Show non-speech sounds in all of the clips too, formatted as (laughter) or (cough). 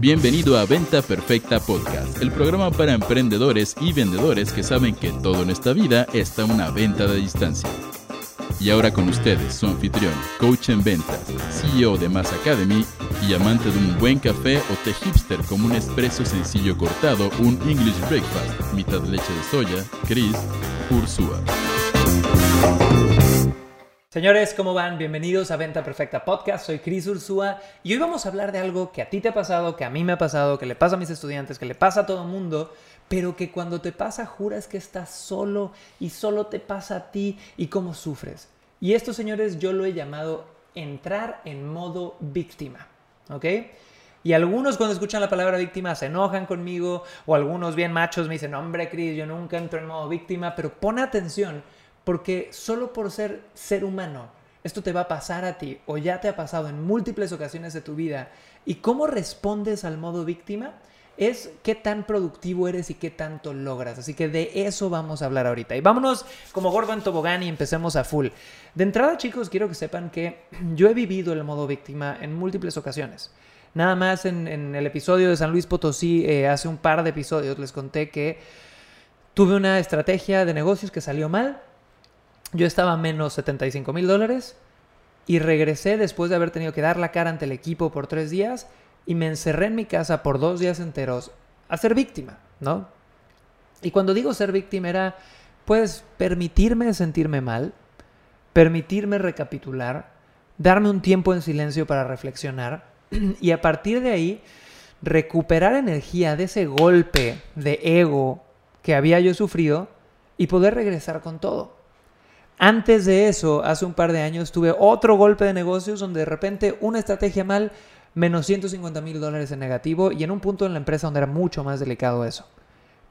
Bienvenido a Venta Perfecta Podcast, el programa para emprendedores y vendedores que saben que todo en esta vida está una venta de distancia. Y ahora con ustedes, su anfitrión, coach en ventas, CEO de Mass Academy y amante de un buen café o té hipster como un espresso sencillo cortado, un English breakfast, mitad leche de soya, Chris Ursúa. Señores, ¿cómo van? Bienvenidos a Venta Perfecta Podcast. Soy Cris Ursúa y hoy vamos a hablar de algo que a ti te ha pasado, que a mí me ha pasado, que le pasa a mis estudiantes, que le pasa a todo el mundo, pero que cuando te pasa juras que estás solo y solo te pasa a ti y cómo sufres. Y esto, señores, yo lo he llamado entrar en modo víctima. ¿Ok? Y algunos cuando escuchan la palabra víctima se enojan conmigo o algunos bien machos me dicen, hombre, Cris, yo nunca entro en modo víctima, pero pon atención porque solo por ser ser humano, esto te va a pasar a ti o ya te ha pasado en múltiples ocasiones de tu vida. ¿Y cómo respondes al modo víctima? Es qué tan productivo eres y qué tanto logras. Así que de eso vamos a hablar ahorita. Y vámonos como gordo en tobogán y empecemos a full. De entrada, chicos, quiero que sepan que (clears throat) yo he vivido el modo víctima en múltiples ocasiones. Nada más en, el episodio de San Luis Potosí, eh, hace un par de episodios, les conté que tuve una estrategia de negocios que salió mal yo estaba a menos 75 mil dólares y regresé después de haber tenido que dar la cara ante el equipo por tres días y me encerré en mi casa por dos días enteros a ser víctima, ¿no? Y cuando digo ser víctima era, pues, permitirme sentirme mal, permitirme recapitular, darme un tiempo en silencio para reflexionar (clears throat) y a partir de ahí recuperar energía de ese golpe de ego que había yo sufrido y poder regresar con todo. Antes de eso, hace un par de años, tuve otro golpe de negocios donde de repente una estrategia mal, menos 150 mil dólares en negativo y en un punto en la empresa donde era mucho más delicado eso.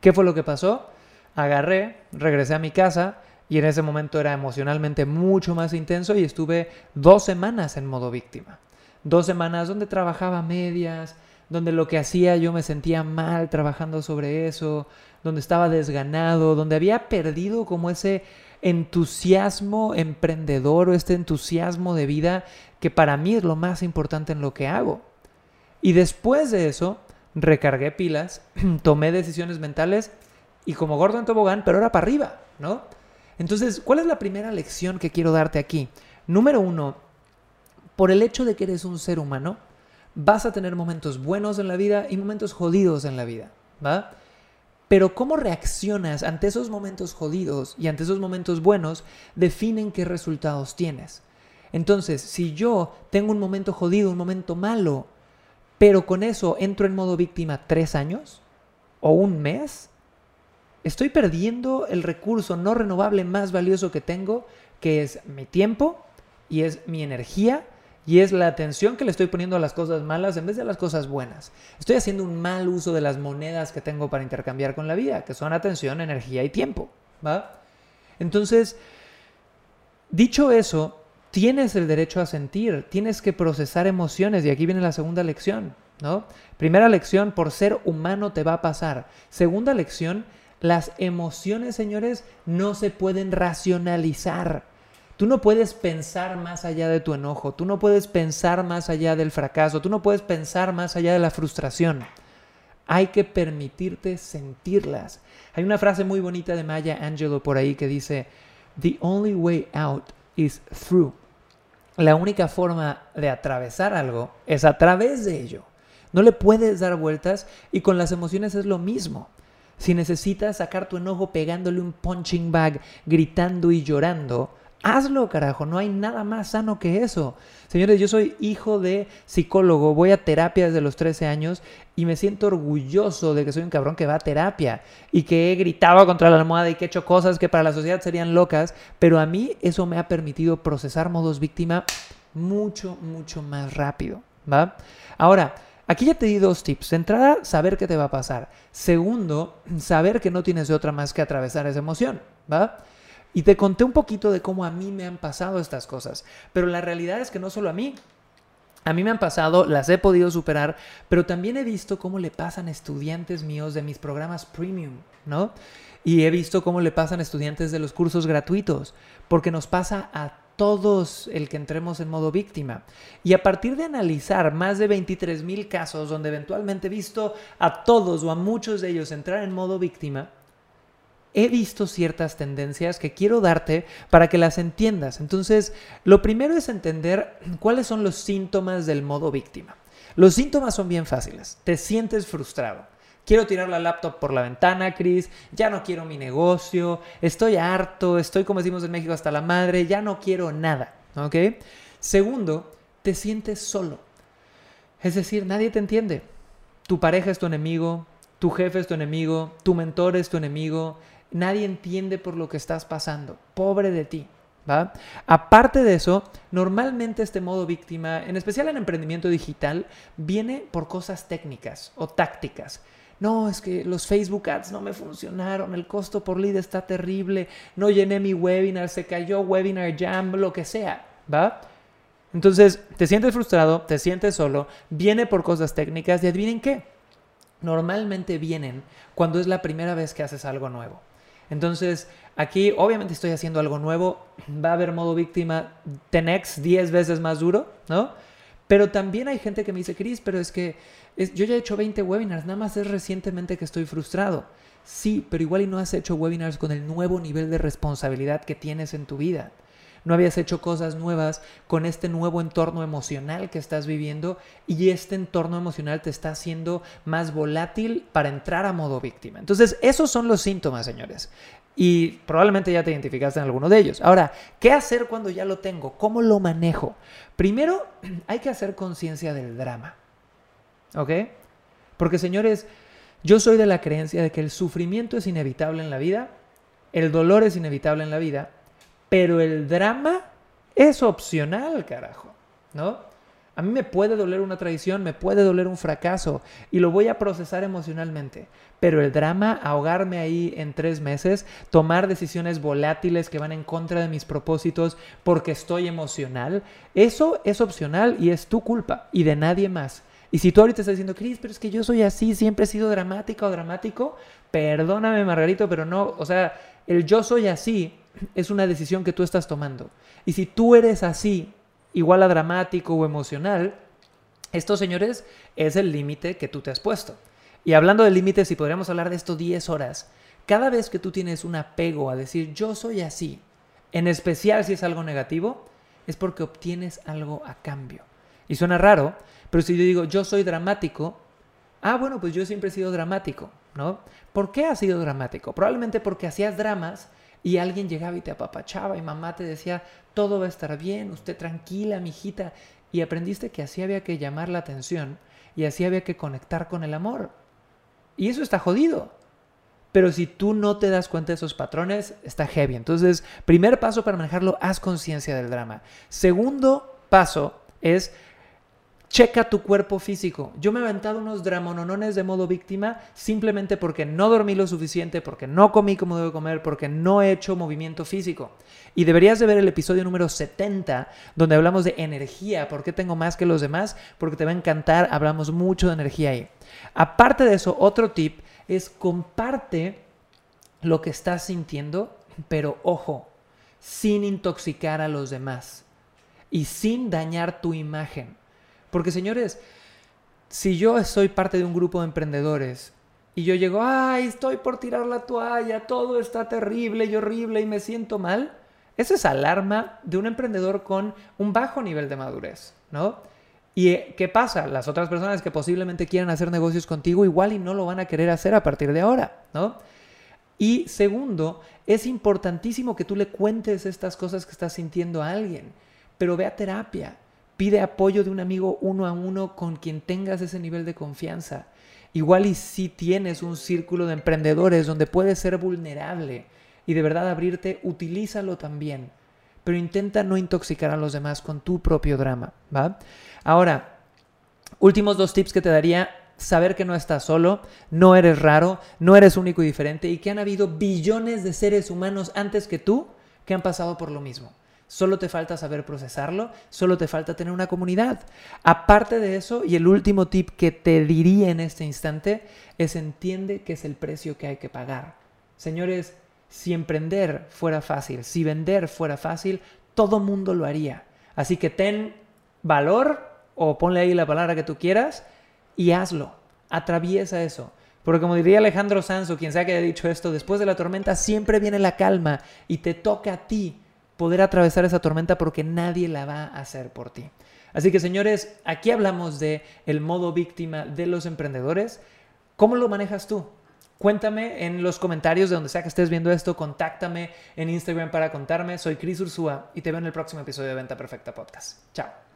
¿Qué fue lo que pasó? Agarré, regresé a mi casa y en ese momento era emocionalmente mucho más intenso y estuve dos semanas en modo víctima. Dos semanas donde trabajaba medias, donde lo que hacía yo me sentía mal trabajando sobre eso, donde estaba desganado, donde había perdido como ese entusiasmo emprendedor o este entusiasmo de vida que para mí es lo más importante en lo que hago. Y después de eso, recargué pilas, (clears throat) tomé decisiones mentales y como gordo en tobogán, pero ahora para arriba, ¿no? Entonces, ¿cuál es la primera lección que quiero darte aquí? Número uno, por el hecho de que eres un ser humano, vas a tener momentos buenos en la vida y momentos jodidos en la vida, ¿va? Pero cómo reaccionas ante esos momentos jodidos y ante esos momentos buenos definen qué resultados tienes. Entonces, si yo tengo un momento jodido, un momento malo, pero con eso entro en modo víctima tres años o un mes, estoy perdiendo el recurso no renovable más valioso que tengo, que es mi tiempo y es mi energía y es la atención que le estoy poniendo a las cosas malas en vez de a las cosas buenas. Estoy haciendo un mal uso de las monedas que tengo para intercambiar con la vida, que son atención, energía y tiempo. ¿va? Entonces, dicho eso, tienes el derecho a sentir, tienes que procesar emociones y aquí viene la segunda lección. ¿no? Primera lección, por ser humano te va a pasar. Segunda lección, las emociones, señores, no se pueden racionalizar. Tú no puedes pensar más allá de tu enojo, tú no puedes pensar más allá del fracaso, tú no puedes pensar más allá de la frustración. Hay que permitirte sentirlas. Hay una frase muy bonita de Maya Angelou por ahí que dice, The only way out is through. La única forma de atravesar algo es a través de ello. No le puedes dar vueltas y con las emociones es lo mismo. Si necesitas sacar tu enojo pegándole un punching bag, gritando y llorando, Hazlo, carajo, no hay nada más sano que eso. Señores, yo soy hijo de psicólogo, voy a terapia desde los 13 años y me siento orgulloso de que soy un cabrón que va a terapia y que he gritado contra la almohada y que he hecho cosas que para la sociedad serían locas, pero a mí eso me ha permitido procesar modos víctima mucho, mucho más rápido, ¿va? Ahora, Aquí ya te di dos tips. De entrada, saber qué te va a pasar. Segundo, saber que no tienes otra más que atravesar esa emoción, ¿va? Y te conté un poquito de cómo a mí me han pasado estas cosas. Pero la realidad es que no solo a mí. A mí me han pasado, las he podido superar, pero también he visto cómo le pasan estudiantes míos de mis programas premium, ¿no? Y he visto cómo le pasan estudiantes de los cursos gratuitos, porque nos pasa a todos el que entremos en modo víctima. Y a partir de analizar más de 23 mil casos donde eventualmente he visto a todos o a muchos de ellos entrar en modo víctima, he visto ciertas tendencias que quiero darte para que las entiendas. Entonces, lo primero es entender cuáles son los síntomas del modo víctima. Los síntomas son bien fáciles. Te sientes frustrado. Quiero tirar la laptop por la ventana, Chris. Ya no quiero mi negocio. Estoy harto. Estoy, como decimos en México, hasta la madre. Ya no quiero nada. ¿Ok? Segundo, te sientes solo. Es decir, nadie te entiende. Tu pareja es tu enemigo. Tu jefe es tu enemigo. Tu mentor es tu enemigo nadie entiende por lo que estás pasando. Pobre de ti. Aparte de eso, normalmente este modo víctima, en especial en emprendimiento digital, viene por cosas técnicas o tácticas. No, es que los Facebook Ads no me funcionaron, el costo por lead está terrible, no llené mi webinar, se cayó Webinar Jam, lo que sea. Entonces, te sientes frustrado, te sientes solo, viene por cosas técnicas y adivinen qué. Normalmente vienen cuando es la primera vez que haces algo nuevo. Entonces, aquí obviamente estoy haciendo algo nuevo, va a haber modo víctima 10x, 10 veces más duro, ¿no? Pero también hay gente que me dice, Chris, pero es que yo ya he hecho 20 webinars, nada más es recientemente que estoy frustrado. Sí, pero igual y no has hecho webinars con el nuevo nivel de responsabilidad que tienes en tu vida no habías hecho cosas nuevas con este nuevo entorno emocional que estás viviendo y este entorno emocional te está haciendo más volátil para entrar a modo víctima. Entonces, esos son los síntomas, señores. Y probablemente ya te identificaste en alguno de ellos. Ahora, ¿qué hacer cuando ya lo tengo? ¿Cómo lo manejo? Primero, (clears throat) hay que hacer conciencia del drama. ¿Ok? Porque, señores, yo soy de la creencia de que el sufrimiento es inevitable en la vida, el dolor es inevitable en la vida, pero el drama es opcional, carajo, ¿no? A mí me puede doler una traición, me puede doler un fracaso y lo voy a procesar emocionalmente. Pero el drama, ahogarme ahí en tres meses, tomar decisiones volátiles que van en contra de mis propósitos porque estoy emocional, eso es opcional y es tu culpa y de nadie más. Y si tú ahorita estás diciendo, Cris, pero es que yo soy así, siempre he sido dramática o dramático, perdóname, Margarito, pero no, o sea, el yo soy así es una decisión que tú estás tomando. Y si tú eres así, igual a dramático o emocional, esto, señores, es el límite que tú te has puesto. Y hablando de límites, si podríamos hablar de esto 10 horas, cada vez que tú tienes un apego a decir yo soy así, en especial si es algo negativo, es porque obtienes algo a cambio. Y suena raro, pero si yo digo yo soy dramático, ah, bueno, pues yo siempre he sido dramático, ¿no? ¿Por qué has sido dramático? Probablemente porque hacías dramas y alguien llegaba y te apapachaba y mamá te decía, todo va a estar bien, usted tranquila, mijita. Y aprendiste que así había que llamar la atención y así había que conectar con el amor. Y eso está jodido. Pero si tú no te das cuenta de esos patrones, está heavy. Entonces, primer paso para manejarlo, haz conciencia del drama. Segundo paso es Checa tu cuerpo físico. Yo me he aventado unos dramononones de modo víctima simplemente porque no dormí lo suficiente, porque no comí como debo comer, porque no he hecho movimiento físico. Y deberías de ver el episodio número 70, donde hablamos de energía. ¿Por qué tengo más que los demás? Porque te va a encantar. Hablamos mucho de energía ahí. Aparte de eso, otro tip es comparte lo que estás sintiendo, pero ojo, sin intoxicar a los demás y sin dañar tu imagen. Porque señores, si yo soy parte de un grupo de emprendedores y yo llego, ay, estoy por tirar la toalla, todo está terrible y horrible y me siento mal, eso es alarma de un emprendedor con un bajo nivel de madurez, ¿no? ¿Y eh, qué pasa? Las otras personas que posiblemente quieran hacer negocios contigo igual y no lo van a querer hacer a partir de ahora, ¿no? Y segundo, es importantísimo que tú le cuentes estas cosas que estás sintiendo a alguien, pero ve a terapia, Pide apoyo de un amigo uno a uno con quien tengas ese nivel de confianza. Igual y si tienes un círculo de emprendedores donde puedes ser vulnerable y de verdad abrirte, utilízalo también. Pero intenta no intoxicar a los demás con tu propio drama, ¿va? Ahora, últimos dos tips que te daría saber que no estás solo, no eres raro, no eres único y diferente y que han habido billones de seres humanos antes que tú que han pasado por lo mismo. Solo te falta saber procesarlo, solo te falta tener una comunidad. Aparte de eso, y el último tip que te diría en este instante es entiende que es el precio que hay que pagar. Señores, si emprender fuera fácil, si vender fuera fácil, todo mundo lo haría. Así que ten valor o ponle ahí la palabra que tú quieras y hazlo. Atraviesa eso. Porque como diría Alejandro Sanz quien sea que haya dicho esto, después de la tormenta siempre viene la calma y te toca a ti poder atravesar esa tormenta porque nadie la va a hacer por ti. Así que señores, aquí hablamos de el modo víctima de los emprendedores. ¿Cómo lo manejas tú? Cuéntame en los comentarios de donde sea que estés viendo esto, contáctame en Instagram para contarme. Soy Cris Ursúa y te veo en el próximo episodio de Venta Perfecta Podcast. Chao.